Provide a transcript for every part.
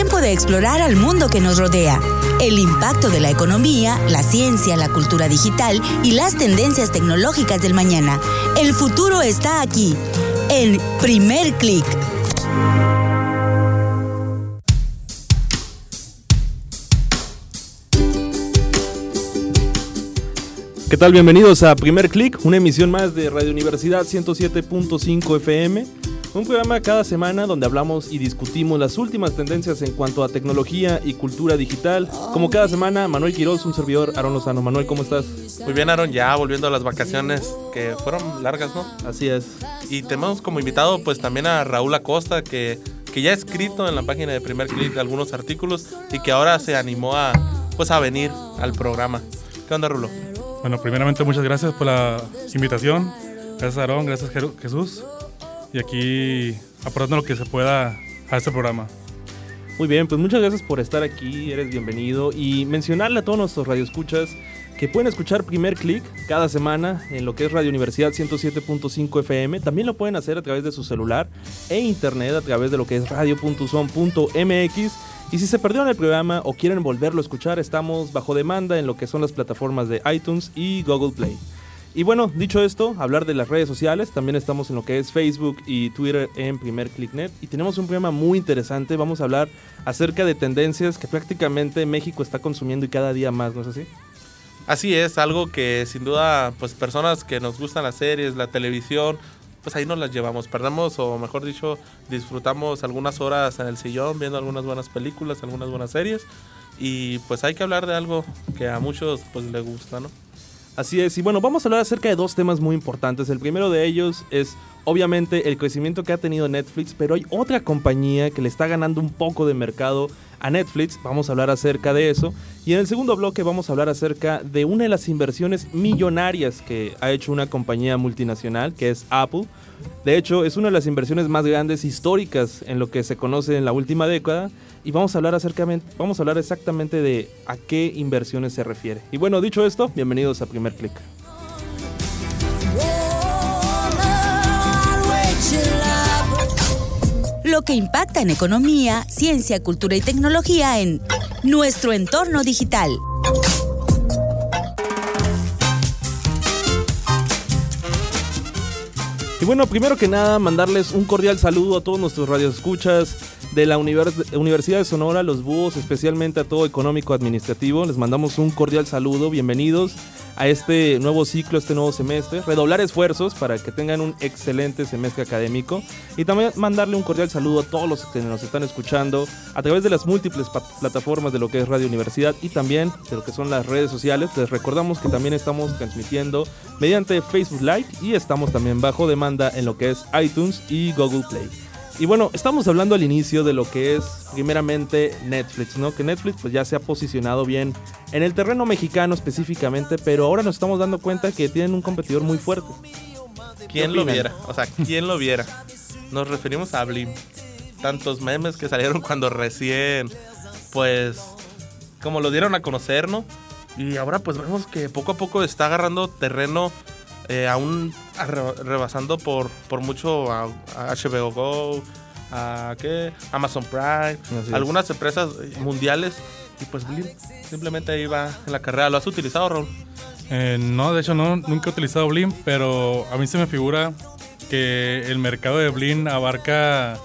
tiempo de explorar al mundo que nos rodea, el impacto de la economía, la ciencia, la cultura digital y las tendencias tecnológicas del mañana. El futuro está aquí, en primer clic. ¿Qué tal? Bienvenidos a Primer Click, una emisión más de Radio Universidad 107.5 FM. Un programa cada semana donde hablamos y discutimos las últimas tendencias en cuanto a tecnología y cultura digital. Como cada semana, Manuel Quiroz, un servidor, Aaron Lozano. Manuel, ¿cómo estás? Muy bien, Aaron, ya volviendo a las vacaciones que fueron largas, ¿no? Así es. Y tenemos como invitado pues también a Raúl Acosta que, que ya ha escrito en la página de Primer Click algunos artículos y que ahora se animó a pues a venir al programa. ¿Qué onda, Rulo? Bueno, primeramente muchas gracias por la invitación. Gracias, Aarón, gracias, Jesús y aquí aportando lo que se pueda a este programa. Muy bien, pues muchas gracias por estar aquí, eres bienvenido y mencionarle a todos nuestros radioescuchas que pueden escuchar Primer Click cada semana en lo que es Radio Universidad 107.5 FM. También lo pueden hacer a través de su celular e internet a través de lo que es radio.son.mx. Y si se perdieron el programa o quieren volverlo a escuchar, estamos bajo demanda en lo que son las plataformas de iTunes y Google Play. Y bueno, dicho esto, hablar de las redes sociales, también estamos en lo que es Facebook y Twitter en Primer ClickNet y tenemos un programa muy interesante, vamos a hablar acerca de tendencias que prácticamente México está consumiendo y cada día más, ¿no es así? Así es, algo que sin duda, pues personas que nos gustan las series, la televisión, pues ahí nos las llevamos, perdemos o mejor dicho, disfrutamos algunas horas en el sillón viendo algunas buenas películas, algunas buenas series y pues hay que hablar de algo que a muchos pues les gusta, ¿no? Así es, y bueno, vamos a hablar acerca de dos temas muy importantes. El primero de ellos es obviamente el crecimiento que ha tenido Netflix, pero hay otra compañía que le está ganando un poco de mercado a Netflix, vamos a hablar acerca de eso. Y en el segundo bloque vamos a hablar acerca de una de las inversiones millonarias que ha hecho una compañía multinacional, que es Apple. De hecho, es una de las inversiones más grandes históricas en lo que se conoce en la última década y vamos a hablar acerca, vamos a hablar exactamente de a qué inversiones se refiere. Y bueno, dicho esto, bienvenidos a Primer Click. Lo que impacta en economía, ciencia, cultura y tecnología en nuestro entorno digital. Y bueno, primero que nada, mandarles un cordial saludo a todos nuestros radioescuchas de la Universidad de Sonora, los búhos, especialmente a todo económico administrativo. Les mandamos un cordial saludo, bienvenidos a este nuevo ciclo, este nuevo semestre. Redoblar esfuerzos para que tengan un excelente semestre académico y también mandarle un cordial saludo a todos los que nos están escuchando a través de las múltiples plataformas de lo que es Radio Universidad y también de lo que son las redes sociales. Les recordamos que también estamos transmitiendo mediante Facebook Live y estamos también bajo demanda en lo que es iTunes y Google Play. Y bueno, estamos hablando al inicio de lo que es primeramente Netflix, ¿no? Que Netflix pues ya se ha posicionado bien en el terreno mexicano específicamente, pero ahora nos estamos dando cuenta que tienen un competidor muy fuerte. ¿Quién lo viera? O sea, ¿quién lo viera? Nos referimos a Blim. Tantos memes que salieron cuando recién, pues, como lo dieron a conocer, ¿no? Y ahora pues vemos que poco a poco está agarrando terreno eh, rebasando por, por mucho a, HBO Go, a ¿qué? Amazon Prime, algunas empresas mundiales. Y pues Blim simplemente ahí va en la carrera. ¿Lo has utilizado, Raúl? Eh, no, de hecho no, nunca he utilizado Blim, pero a mí se me figura que el mercado de Blim abarca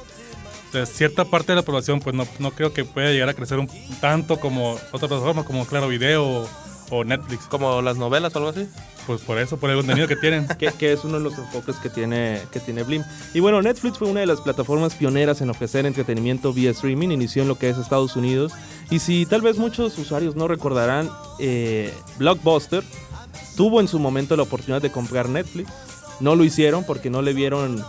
cierta parte de la población, pues no, no creo que pueda llegar a crecer un, tanto como otras plataformas como Claro Video o Netflix. ¿Como las novelas o algo así? Pues por eso, por el contenido que tienen. que, es uno de los enfoques que tiene, que tiene Blim. Y bueno, Netflix fue una de las plataformas pioneras en ofrecer entretenimiento vía streaming. Inició en lo que es Estados Unidos. Y si tal vez muchos usuarios no recordarán, eh, Blockbuster tuvo en su momento la oportunidad de comprar Netflix. No lo hicieron porque no le vieron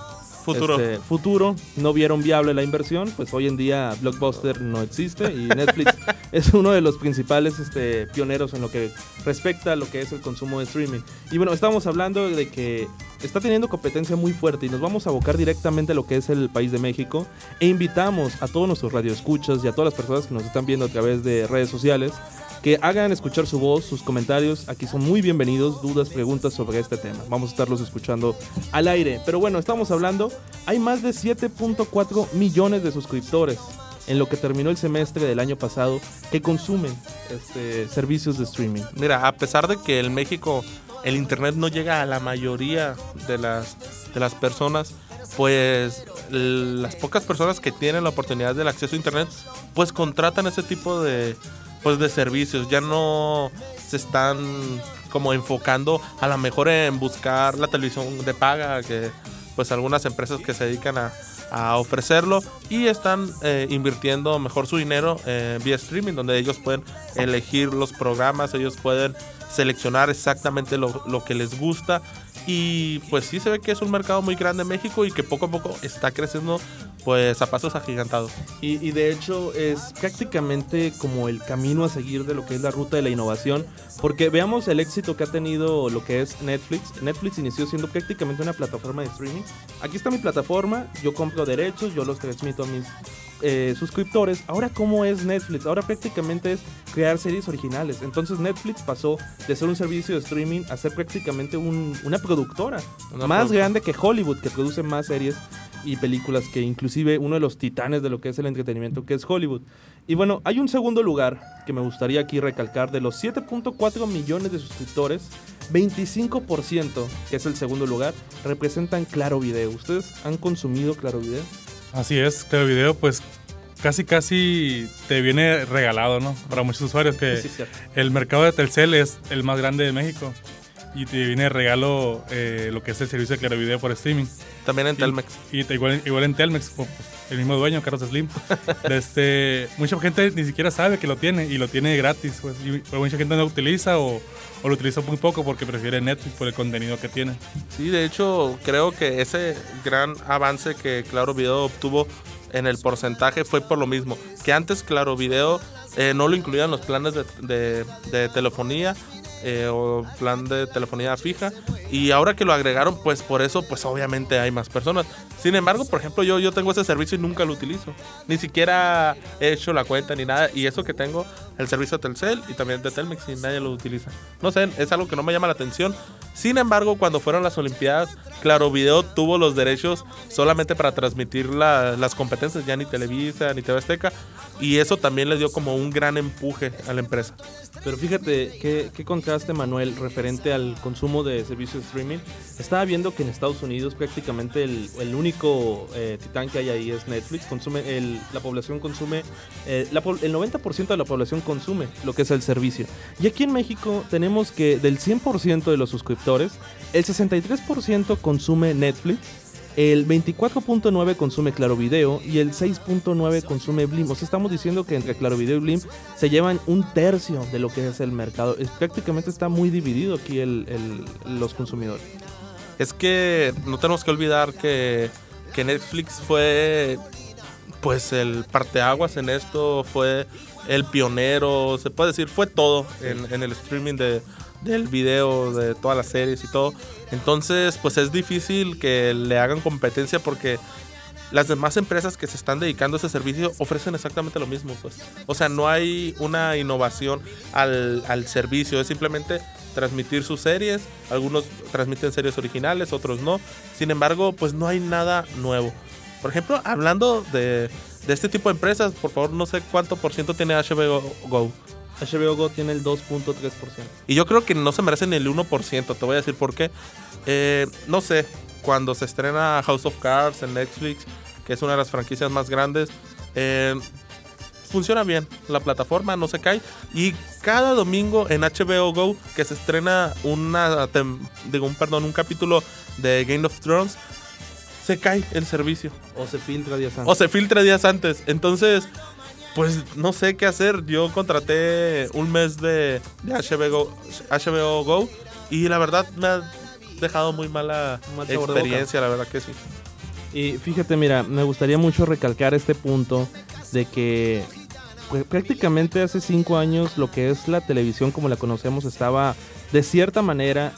Futuro. Este, futuro, no vieron viable la inversión, pues hoy en día Blockbuster no existe y Netflix es uno de los principales este, pioneros en lo que respecta a lo que es el consumo de streaming. Y bueno, estamos hablando de que está teniendo competencia muy fuerte y nos vamos a abocar directamente a lo que es el país de México e invitamos a todos nuestros radioescuchas y a todas las personas que nos están viendo a través de redes sociales que hagan escuchar su voz, sus comentarios. Aquí son muy bienvenidos, dudas, preguntas sobre este tema. Vamos a estarlos escuchando al aire. Pero bueno, estamos hablando, hay más de 7.4 millones de suscriptores en lo que terminó el semestre del año pasado que consumen este, servicios de streaming? Mira, a pesar de que en México el internet no llega a la mayoría de las, de las personas, pues las pocas personas que tienen la oportunidad del acceso a internet, pues contratan ese tipo de, pues, de servicios. Ya no se están como enfocando a lo mejor en buscar la televisión de paga, que pues algunas empresas que se dedican a, a ofrecerlo y están eh, invirtiendo mejor su dinero eh, vía streaming, donde ellos pueden elegir los programas, ellos pueden seleccionar exactamente lo, lo, que les gusta y pues sí se ve que es un mercado muy grande en México y que poco a poco está creciendo pues a pasos agigantados. Y, y, de hecho es prácticamente como el camino a seguir de lo que es la ruta de la innovación, porque veamos el éxito que ha tenido lo que es Netflix. Netflix inició siendo prácticamente una plataforma de streaming. Aquí está mi plataforma, yo compro derechos, yo los transmito a mis eh, suscriptores. Ahora, ¿cómo es Netflix? Ahora prácticamente es crear series originales. Entonces Netflix pasó de ser un servicio de streaming a ser prácticamente un, una productora una más grande que Hollywood, que produce más series y películas que inclusive uno de los titanes de lo que es el entretenimiento que es Hollywood. Y bueno, hay un segundo lugar que me gustaría aquí recalcar, de los 7.4 millones de suscriptores, 25%, que es el segundo lugar, representan Claro Video. ¿Ustedes han consumido Claro Video? Así es, Claro Video pues casi casi te viene regalado, ¿no? Para muchos usuarios que sí, sí, el mercado de Telcel es el más grande de México y te viene de regalo eh, lo que es el servicio de Claro Video por streaming. También en Telmex. Y, y igual, igual, en Telmex, pues, el mismo dueño, Carlos Slim. este, mucha gente ni siquiera sabe que lo tiene y lo tiene gratis. Pues, y mucha gente no lo utiliza o, o, lo utiliza muy poco porque prefiere Netflix por el contenido que tiene. Sí, de hecho, creo que ese gran avance que Claro Video obtuvo en el porcentaje fue por lo mismo. Que antes Claro Video eh, no lo incluían los planes de, de, de telefonía eh, o plan de telefonía fija y ahora que lo agregaron pues por eso pues obviamente hay más personas. Sin embargo por ejemplo yo, yo tengo ese servicio y nunca lo utilizo. Ni siquiera he hecho la cuenta ni nada y eso que tengo el servicio de Telcel y también de Telmex y nadie lo utiliza. No sé es algo que no me llama la atención. Sin embargo cuando fueron las olimpiadas Claro Video tuvo los derechos solamente para transmitir la, las competencias ya ni Televisa ni TV Azteca y eso también le dio como un gran empuje a la empresa pero fíjate qué, qué contraste, Manuel, referente al consumo de servicios de streaming. Estaba viendo que en Estados Unidos prácticamente el, el único eh, titán que hay ahí es Netflix. Consume el, la población consume, eh, la, el 90% de la población consume lo que es el servicio. Y aquí en México tenemos que del 100% de los suscriptores, el 63% consume Netflix el 24.9 consume Claro Video y el 6.9 consume Blim. O sea, estamos diciendo que entre Claro Video y Blim se llevan un tercio de lo que es el mercado. Es, prácticamente está muy dividido aquí los consumidores. Es que no tenemos que olvidar que, que Netflix fue pues el parteaguas en esto, fue el pionero, se puede decir, fue todo en, en el streaming de, del video, de todas las series y todo. Entonces, pues es difícil que le hagan competencia porque las demás empresas que se están dedicando a ese servicio ofrecen exactamente lo mismo. Pues. O sea, no hay una innovación al, al servicio, es simplemente transmitir sus series. Algunos transmiten series originales, otros no. Sin embargo, pues no hay nada nuevo. Por ejemplo, hablando de, de este tipo de empresas, por favor, no sé cuánto por ciento tiene HBO Go. HBO Go tiene el 2.3%. Y yo creo que no se merecen el 1%. Te voy a decir por qué. Eh, no sé, cuando se estrena House of Cards en Netflix, que es una de las franquicias más grandes, eh, funciona bien. La plataforma no se cae. Y cada domingo en HBO Go, que se estrena una, digo, un, perdón, un capítulo de Game of Thrones, se cae el servicio. O se filtra días antes. O se filtra días antes. Entonces, pues no sé qué hacer. Yo contraté un mes de, de HBO, HBO Go y la verdad me ha dejado muy mala Mal experiencia, la verdad que sí. Y fíjate, mira, me gustaría mucho recalcar este punto de que pues, prácticamente hace cinco años lo que es la televisión como la conocemos estaba de cierta manera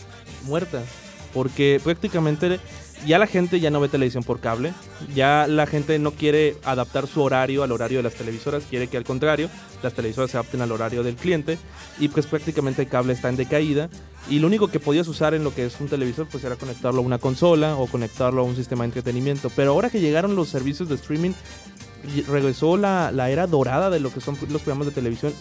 muerta. Porque prácticamente ya la gente ya no ve televisión por cable, ya la gente no quiere adaptar su horario al horario de las televisoras, quiere que al contrario las televisoras se adapten al horario del cliente y pues prácticamente el cable está en decaída y lo único que podías usar en lo que es un televisor pues era conectarlo a una consola o conectarlo a un sistema de entretenimiento, pero ahora que llegaron los servicios de streaming regresó la, la era dorada de lo que son los programas de televisión.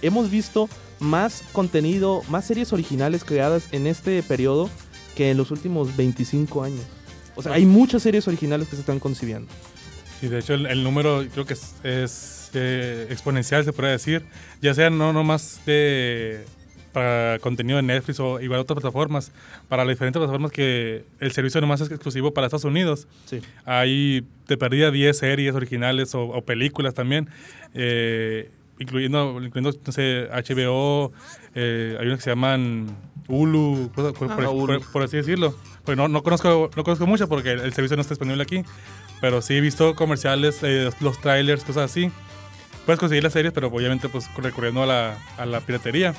Hemos visto más contenido, más series originales creadas en este periodo que en los últimos 25 años. O sea, hay muchas series originales que se están concibiendo. Y de hecho el, número creo que es, eh, exponencial, se podría decir. Ya sea no nomás de para contenido de Netflix o igual otras plataformas, para las diferentes plataformas que el servicio nomás es exclusivo para Estados Unidos. Sí. Hay de perdida 10 series originales o, películas también, eh, incluyendo, incluyendo, no sé, HBO, eh, hay unas que se llaman Hulu, por, así decirlo. Pues no, no, conozco, no conozco mucho porque el, servicio no está disponible aquí, pero sí he visto comerciales, eh, los trailers, cosas así. Puedes conseguir las series, pero obviamente pues recurriendo a la, a la piratería.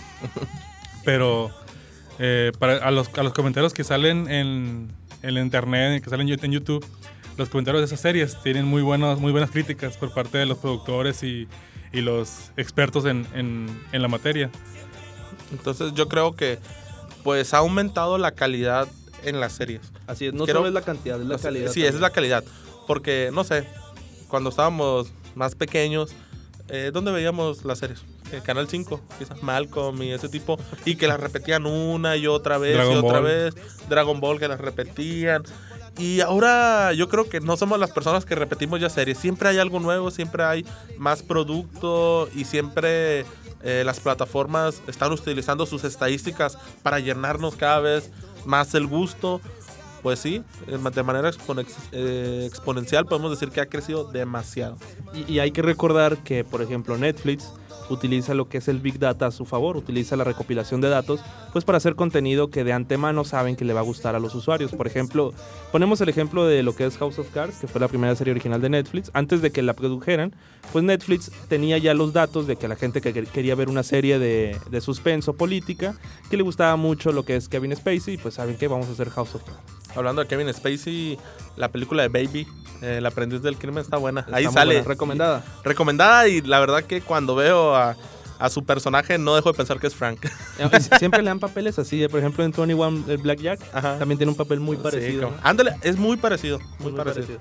pero eh, para, a, los, a los comentarios que salen en, en internet, que salen en YouTube, los comentarios de esas series tienen muy, buenos, muy buenas críticas por parte de los productores y, y los expertos en, en, en la materia. Entonces yo creo que pues ha aumentado la calidad en las series. Así es, no solo es la cantidad, es la calidad. Sí, es la calidad. Porque, no sé, cuando estábamos más pequeños, eh, ¿dónde veíamos las series? Eh, Canal 5, quizás Malcolm y ese tipo, y que las repetían una y otra vez y otra vez. Dragon Ball que las repetían. Y ahora yo creo que no somos las personas que repetimos ya series. Siempre hay algo nuevo, siempre hay más producto y siempre eh, las plataformas están utilizando sus estadísticas para llenarnos cada vez más el gusto. Pues sí, de manera eh, exponencial podemos decir que ha crecido demasiado. y hay que recordar que, por ejemplo, Netflix utiliza lo que es el Big Data a su favor, utiliza la recopilación de datos, pues para hacer contenido que de antemano saben que le va a gustar a los usuarios. Por ejemplo, ponemos el ejemplo de lo que es House of Cards, que fue la primera serie original de Netflix. Antes de que la produjeran, pues Netflix tenía ya los datos de que la gente que quería ver una serie de, de suspenso política, que le gustaba mucho lo que es Kevin Spacey, pues saben que vamos a hacer House of Cards. Hablando de Kevin Spacey, la película de Baby, eh, El aprendiz del crimen está buena. Ahí sale. Recomendada. Recomendada y la verdad que cuando veo a, su personaje no dejo de pensar que es Frank. Eh, siempre le dan papeles así. Eh, por ejemplo, en 21 el Blackjack también tiene un papel muy parecido. ándale, es muy parecido. Muy, parecido.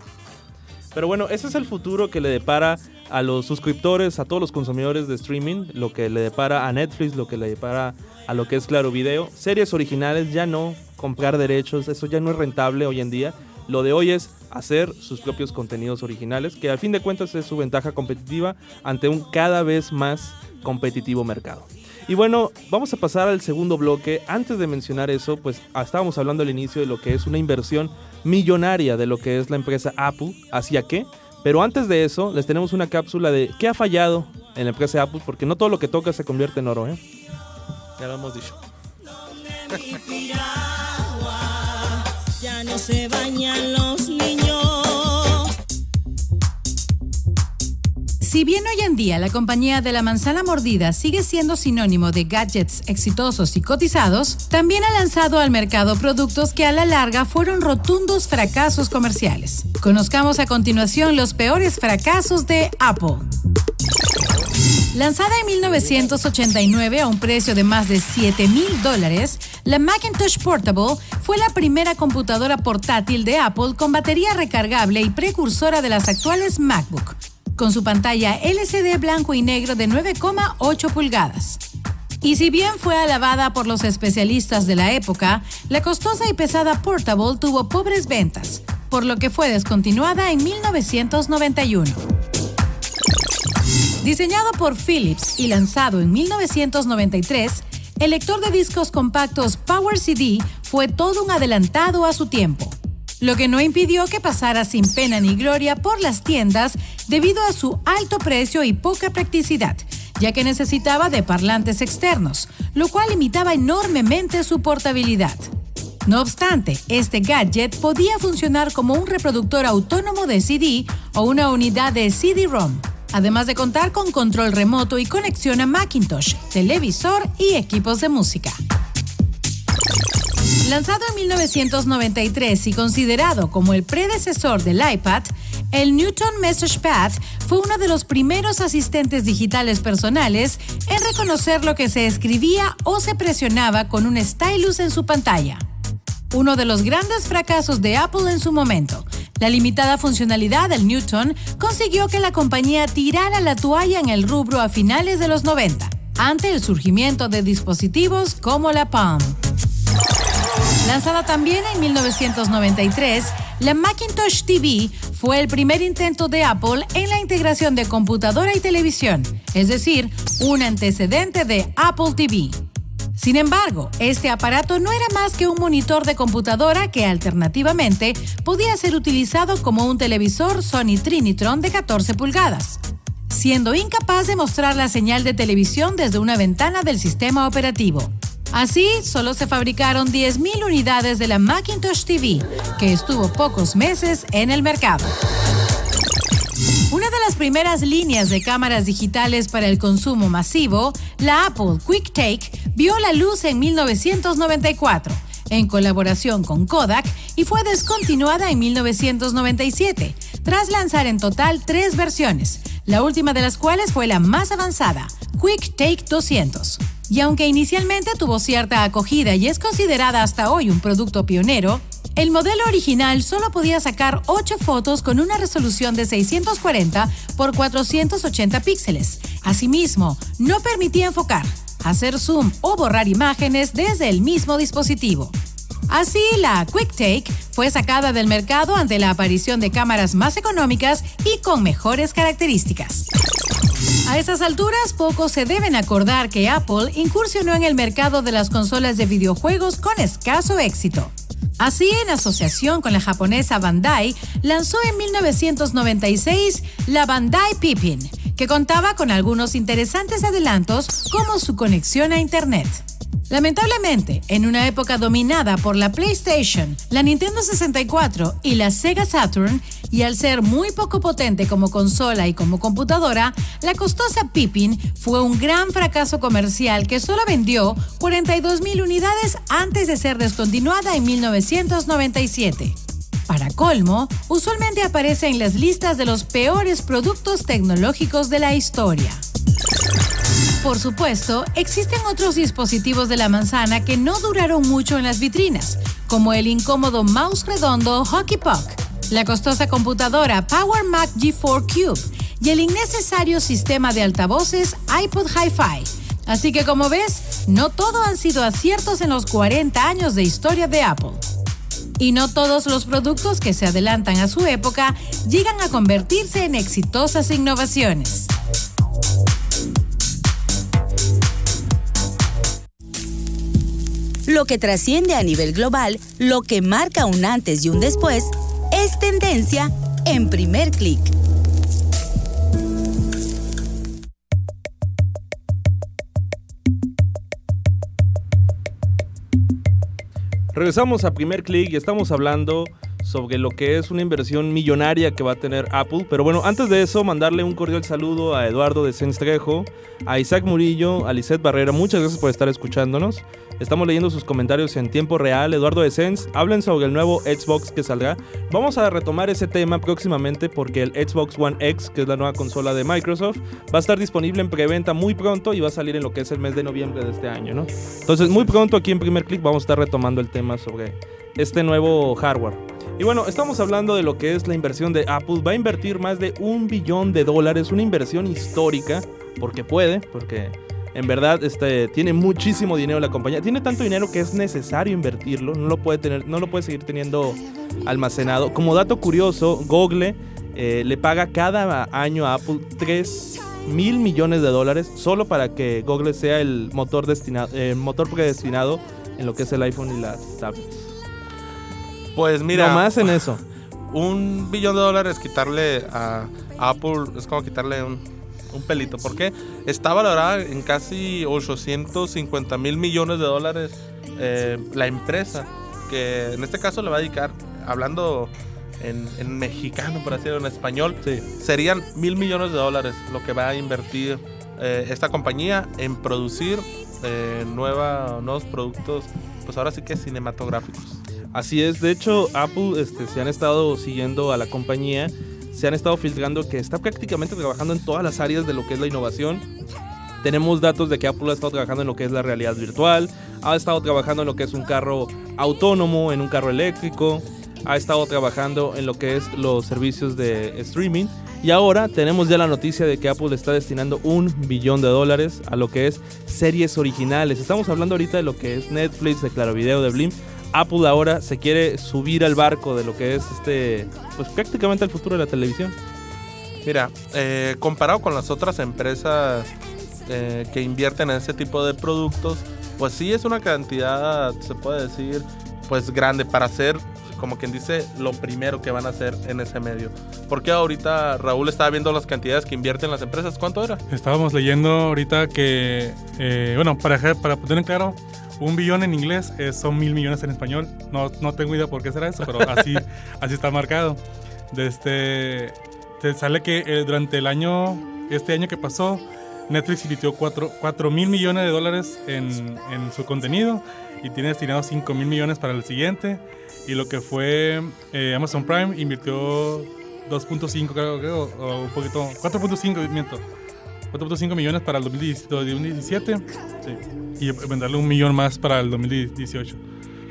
Pero bueno, ese es el futuro que le depara a los suscriptores, a todos los consumidores de streaming, lo que le depara a Netflix, lo que le depara a lo que es Claro Video. Series originales ya no, comprar derechos, eso ya no es rentable hoy en día. Lo de hoy es hacer sus propios contenidos originales, que al fin de cuentas es su ventaja competitiva ante un cada vez más competitivo mercado. Y bueno, vamos a pasar al segundo bloque. Antes de mencionar eso, pues ah, estábamos hablando al inicio de lo que es una inversión millonaria de lo que es la empresa Apple. ¿Hacia qué? Pero antes de eso, les tenemos una cápsula de qué ha fallado en la empresa Apple, porque no todo lo que toca se convierte en oro, ¿eh? Lo hemos dicho. Si bien hoy en día la compañía de la manzana mordida sigue siendo sinónimo de gadgets exitosos y cotizados, también ha lanzado al mercado productos que a la larga fueron rotundos fracasos comerciales. Conozcamos a continuación los peores fracasos de Apple. Lanzada en 1989 a un precio de más de 7 mil dólares, la Macintosh Portable fue la primera computadora portátil de Apple con batería recargable y precursora de las actuales MacBook, con su pantalla LCD blanco y negro de 9,8 pulgadas. Y si bien fue alabada por los especialistas de la época, la costosa y pesada Portable tuvo pobres ventas, por lo que fue descontinuada en 1991. Diseñado por Philips y lanzado en 1993, el lector de discos compactos Power CD fue todo un adelantado a su tiempo, lo que no impidió que pasara sin pena ni gloria por las tiendas debido a su alto precio y poca practicidad, ya que necesitaba de parlantes externos, lo cual limitaba enormemente su portabilidad. No obstante, este gadget podía funcionar como un reproductor autónomo de CD o una unidad de CD-ROM además de contar con control remoto y conexión a Macintosh, televisor y equipos de música. Lanzado en 1993 y considerado como el predecesor del iPad, el Newton Message Pad fue uno de los primeros asistentes digitales personales en reconocer lo que se escribía o se presionaba con un stylus en su pantalla. Uno de los grandes fracasos de Apple en su momento, La limitada funcionalidad del Newton consiguió que la compañía tirara la toalla en el rubro a finales de los 90, ante el surgimiento de dispositivos como la Palm. Lanzada también en 1993, la Macintosh TV fue el primer intento de Apple en la integración de computadora y televisión, es decir, un antecedente de Apple TV. Sin embargo, este aparato no era más que un monitor de computadora que alternativamente podía ser utilizado como un televisor Sony Trinitron de 14 pulgadas, siendo incapaz de mostrar la señal de televisión desde una ventana del sistema operativo. Así, solo se fabricaron 10.000 unidades de la Macintosh TV, que estuvo pocos meses en el mercado. Una de las primeras líneas de cámaras digitales para el consumo masivo, la Apple QuickTake, vio la luz en 1994 en colaboración con Kodak y fue descontinuada en 1997, tras lanzar en total tres versiones, la última de las cuales fue la más avanzada, QuickTake 200. Y aunque inicialmente tuvo cierta acogida y es considerada hasta hoy un producto pionero, el modelo original solo podía sacar 8 fotos con una resolución de 640 por 480 píxeles. Asimismo, no permitía enfocar, hacer zoom o borrar imágenes desde el mismo dispositivo. Así, la QuickTake fue sacada del mercado ante la aparición de cámaras más económicas y con mejores características. A estas alturas, pocos se deben acordar que Apple incursionó en el mercado de las consolas de videojuegos con escaso éxito. Así, en asociación con la japonesa Bandai, lanzó en 1996 la Bandai Pippin, que contaba con algunos interesantes adelantos como su conexión a Internet. Lamentablemente, en una época dominada por la PlayStation, la Nintendo 64 y la Sega Saturn, y al ser muy poco potente como consola y como computadora, la costosa Pippin fue un gran fracaso comercial que solo vendió 42.000 unidades antes de ser descontinuada en 1997. Para colmo, usualmente aparece en las listas de los peores productos tecnológicos de la historia. Por supuesto, existen otros dispositivos de la manzana que no duraron mucho en las vitrinas, como el incómodo mouse redondo Hockey Puck, la costosa computadora Power Mac G4 Cube y el innecesario sistema de altavoces iPod Hi-Fi. Así que como ves, no todo han sido aciertos en los 40 años de historia de Apple. Y no todos los productos que se adelantan a su época llegan a convertirse en exitosas innovaciones. Lo que trasciende a nivel global, lo que marca un antes y un después, es tendencia en primer clic. Regresamos a primer clic y estamos hablando sobre lo que es una inversión millonaria que va a tener Apple. Pero bueno, antes de eso, mandarle un cordial saludo a Eduardo de Senstrejo, a Isaac Murillo, a Lisette Barrera. Muchas gracias por estar escuchándonos. Estamos leyendo sus comentarios en tiempo real. Eduardo de Sens, hablen sobre el nuevo Xbox que saldrá. Vamos a retomar ese tema próximamente porque el Xbox One X, que es la nueva consola de Microsoft, va a estar disponible en preventa muy pronto y va a salir en lo que es el mes de noviembre de este año, ¿no? Entonces, muy pronto aquí en Primer Click vamos a estar retomando el tema sobre este nuevo hardware. Y bueno, estamos hablando de lo que es la inversión de Apple. Va a invertir más de un billón de dólares, una inversión histórica, porque puede, porque en verdad este, tiene muchísimo dinero la compañía. Tiene tanto dinero que es necesario invertirlo, no lo puede, tener, no lo puede seguir teniendo almacenado. Como dato curioso, Google eh, le paga cada año a Apple 3 mil millones de dólares solo para que Google sea el motor, destinado, el motor predestinado en lo que es el iPhone y las tablets. Pues mira. No más en eso. Un billón de dólares quitarle a Apple es como quitarle un, pelito. ¿Por qué? Está valorada en casi 850 mil millones de dólares eh, la empresa. Que en este caso le va a dedicar, hablando en, mexicano, por así decirlo, en español, serían mil millones de dólares lo que va a invertir eh, esta compañía en producir eh, nueva, nuevos productos, pues ahora sí que cinematográficos. Así es, de hecho Apple este, se han estado siguiendo a la compañía, se han estado filtrando que está prácticamente trabajando en todas las áreas de lo que es la innovación. Tenemos datos de que Apple ha estado trabajando en lo que es la realidad virtual, ha estado trabajando en lo que es un carro autónomo, en un carro eléctrico, ha estado trabajando en lo que es los servicios de streaming. Y ahora tenemos ya la noticia de que Apple está destinando un billón de dólares a lo que es series originales. Estamos hablando ahorita de lo que es Netflix, de Claro Video, de Blim. Apple ahora se quiere subir al barco de lo que es este, pues prácticamente el futuro de la televisión. Mira, eh, comparado con las otras empresas eh, que invierten en ese tipo de productos, pues sí es una cantidad, se puede decir, pues grande para hacer, como quien dice, lo primero que van a hacer en ese medio. Porque ahorita Raúl estaba viendo las cantidades que invierten las empresas, ¿cuánto era? Estábamos leyendo ahorita que, eh, bueno, para, para poner en claro, un billón en inglés son mil millones en español. No, no tengo idea por qué será eso, pero así, así está marcado. De este, te sale que eh, durante el año, este año que pasó, Netflix invirtió 4, mil millones de dólares en, en, su contenido y tiene destinado 5 mil millones para el siguiente. Y lo que fue eh, Amazon Prime invirtió 2.5, creo, creo, o un poquito, 4.5, miento. 4.5 millones para el 2017 sí, y venderle un millón más para el 2018.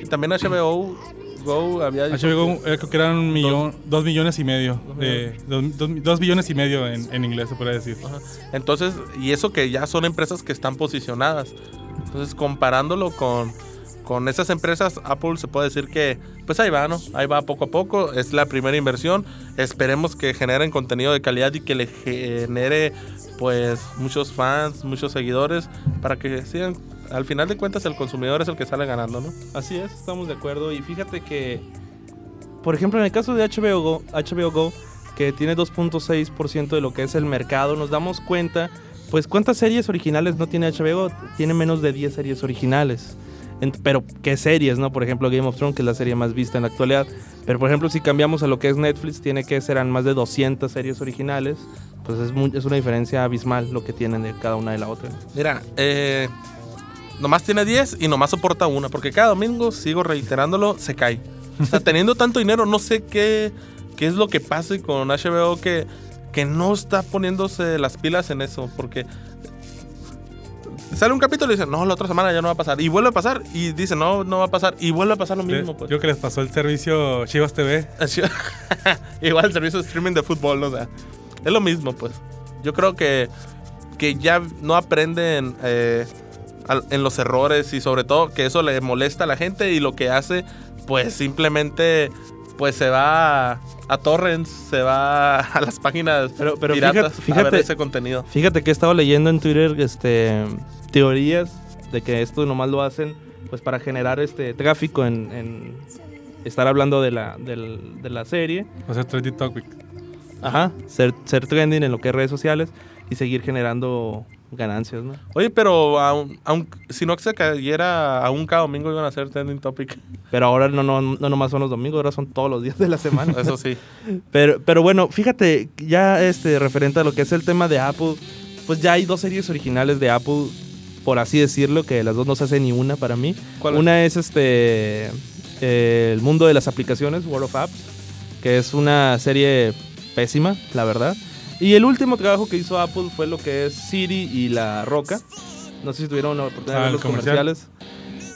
Y también HBO Go había dicho HBO que, creo que eran un millón, dos, millones y medio, de, dos, billones y medio en, en, inglés se puede decir. Entonces, y eso que ya son empresas que están posicionadas. Entonces, comparándolo con, con esas empresas, Apple se puede decir que, pues ahí va, ¿no? Ahí va poco a poco. Es la primera inversión. Esperemos que generen contenido de calidad y que le genere, pues, muchos fans, muchos seguidores para que sigan al final de cuentas el consumidor es el que sale ganando, ¿no? Así es, estamos de acuerdo. Y fíjate que, por ejemplo, en el caso de HBO Go, HBO Go que tiene 2.6% de lo que es el mercado, nos damos cuenta, pues, ¿cuántas series originales no tiene HBO? Tiene menos de 10 series originales. Pero, ¿qué series, no? Por ejemplo, Game of Thrones, que es la serie más vista en la actualidad. Pero, por ejemplo, si cambiamos a lo que es Netflix, tiene que serán más de 200 series originales. Pues es, es una diferencia abismal lo que tienen de cada una de la otra. Mira, eh, nomás tiene 10 y nomás soporta una, porque cada domingo, sigo reiterándolo, se cae. O sea, teniendo tanto dinero, no sé qué, qué es lo que pasa con HBO que, que no está poniéndose las pilas en eso, porque sale un capítulo y dice, no, la otra semana ya no va a pasar. Y vuelve a pasar. Y dice, no, no va a pasar. Y vuelve a pasar lo mismo. Pues. Yo que les pasó el servicio Chivas TV. Igual el servicio de streaming de fútbol, o sea, es lo mismo, pues. Yo creo que, que ya no aprenden eh, en los errores y sobre todo que eso le molesta a la gente y lo que hace pues simplemente pues se va a, torrents, se va a las páginas pero, pero piratas fíjate, a ver ese contenido. Fíjate que he estado leyendo en Twitter este teorías de que esto nomás lo hacen pues para generar este tráfico en, estar hablando de la, de la serie. O sea, trending topic. Ajá, ser, ser trending en lo que es redes sociales y seguir generando ganancias, ¿no? Oye, pero aun, si no se cayera aún cada domingo iban a ser trending topic. Pero ahora no, no, no nomás son los domingos, ahora son todos los días de la semana. Eso sí. Pero, pero bueno, fíjate, ya este, referente a lo que es el tema de Apple, pues ya hay dos series originales de Apple, por así decirlo, que las dos no se hacen ni una para mí. una es este El mundo de las aplicaciones, World of Apps, que es una serie pésima, la verdad. Y el último trabajo que hizo Apple fue lo que es Siri y La Roca. No sé si tuvieron la oportunidad de ver ah, los comerciales.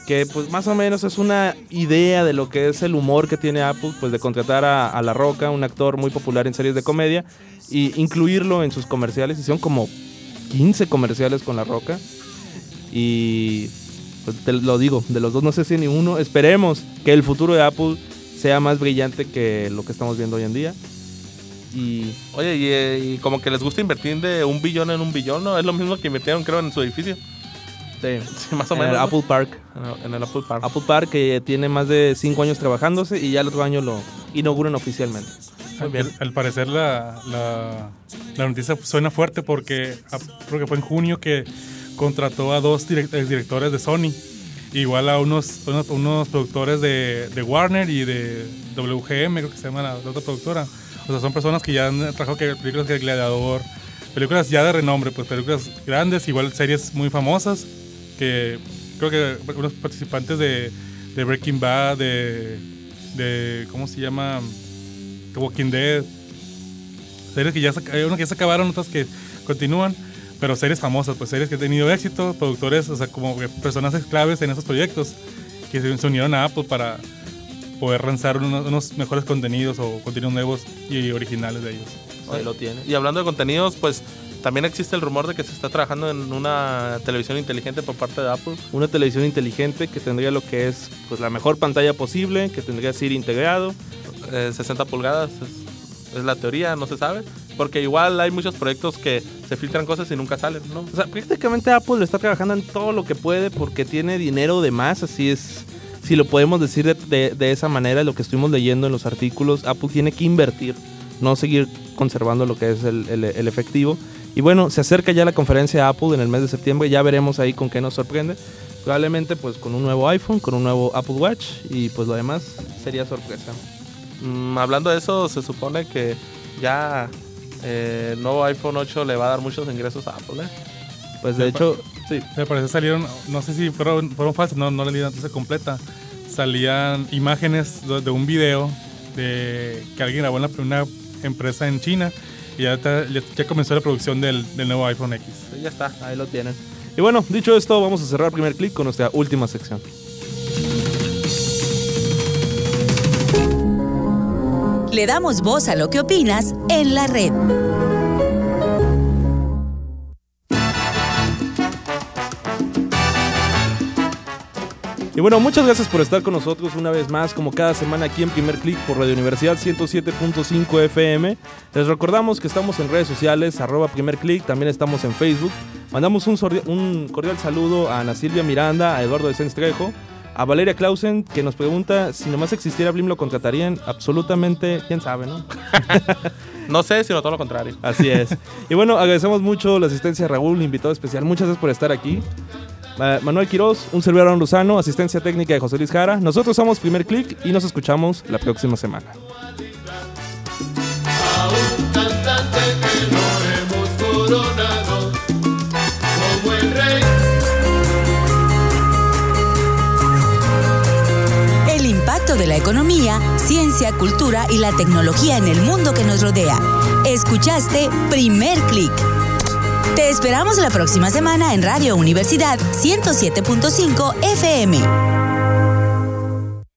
Que pues más o menos es una idea de lo que es el humor que tiene Apple, pues de contratar a, La Roca, un actor muy popular en series de comedia, y incluirlo en sus comerciales. Hicieron como 15 comerciales con La Roca. Y pues te lo digo, de los dos no sé si ni uno. Esperemos que el futuro de Apple sea más brillante que lo que estamos viendo hoy en día. Y, oye, y, como que les gusta invertir de un billón en un billón, ¿no? Es lo mismo que invirtieron, creo, en su edificio. Sí, más o menos. En el Apple Park. En el, Apple Park. Apple Park que tiene más de 5 años trabajándose y ya el otro año lo inauguran oficialmente. Muy bien. Al, parecer la, la, noticia suena fuerte porque creo que fue en junio que contrató a dos directores de Sony. Igual a unos, unos, productores de, de, Warner y de WGM, creo que se llama la otra productora o sea, son personas que ya han trabajado películas de Gladiador, películas ya de renombre, pues películas grandes, igual series muy famosas, que creo que unos participantes de, de Breaking Bad, de, de, ¿cómo se llama? Walking Dead. Series que ya hay que se acabaron, otras que continúan, pero series famosas, pues series que han tenido éxito, productores, o sea, como personas claves en esos proyectos, que se unieron a Apple para poder lanzar unos, mejores contenidos o contenidos nuevos y originales de ellos. Ahí lo tiene. Y hablando de contenidos, pues también existe el rumor de que se está trabajando en una televisión inteligente por parte de Apple. Una televisión inteligente que tendría lo que es pues, la mejor pantalla posible, que tendría Siri integrado. 60 eh, pulgadas es, la teoría, no se sabe. Porque igual hay muchos proyectos que se filtran cosas y nunca salen, ¿no? O sea, prácticamente Apple está trabajando en todo lo que puede porque tiene dinero de más, así es si lo podemos decir de, esa manera, lo que estuvimos leyendo en los artículos, Apple tiene que invertir, no seguir conservando lo que es el, efectivo. Y bueno, se acerca ya la conferencia de Apple en el mes de septiembre, ya veremos ahí con qué nos sorprende. Probablemente pues con un nuevo iPhone, con un nuevo Apple Watch y pues lo demás sería sorpresa. Mm, hablando de eso, se supone que ya eh, el nuevo iPhone 8 le va a dar muchos ingresos a Apple. ¿eh? Pues de hecho, sí. Me parece salieron, no sé si fueron, fueron falsas, no, no la leí antes completa. Salían imágenes de un video de que alguien grabó en una empresa en China y ya, ya, comenzó la producción del, del nuevo iPhone X. ya está, ahí lo tienen. Y bueno, dicho esto, vamos a cerrar el primer clic con nuestra última sección. Le damos voz a lo que opinas en la red. Y bueno, muchas gracias por estar con nosotros una vez más, como cada semana aquí en Primer Click por Radio Universidad 107.5 FM. Les recordamos que estamos en redes sociales, arroba Primer Click, también estamos en Facebook. Mandamos un, un cordial saludo a Ana Silvia Miranda, a Eduardo de Senstrejo, a Valeria Clausen, que nos pregunta si nomás existiera Blim lo contratarían. Absolutamente, quién sabe, ¿no? no sé, sino todo lo contrario. Así es. Y bueno, agradecemos mucho la asistencia de Raúl, invitado especial. Muchas gracias por estar aquí. Manuel Quiroz, un servidor Luzano, asistencia técnica de José Luis Jara. Nosotros somos Primer Click y nos escuchamos la próxima semana. El impacto de la economía, ciencia, cultura y la tecnología en el mundo que nos rodea. Escuchaste Primer Click. Te esperamos la próxima semana en Radio Universidad 107.5 FM.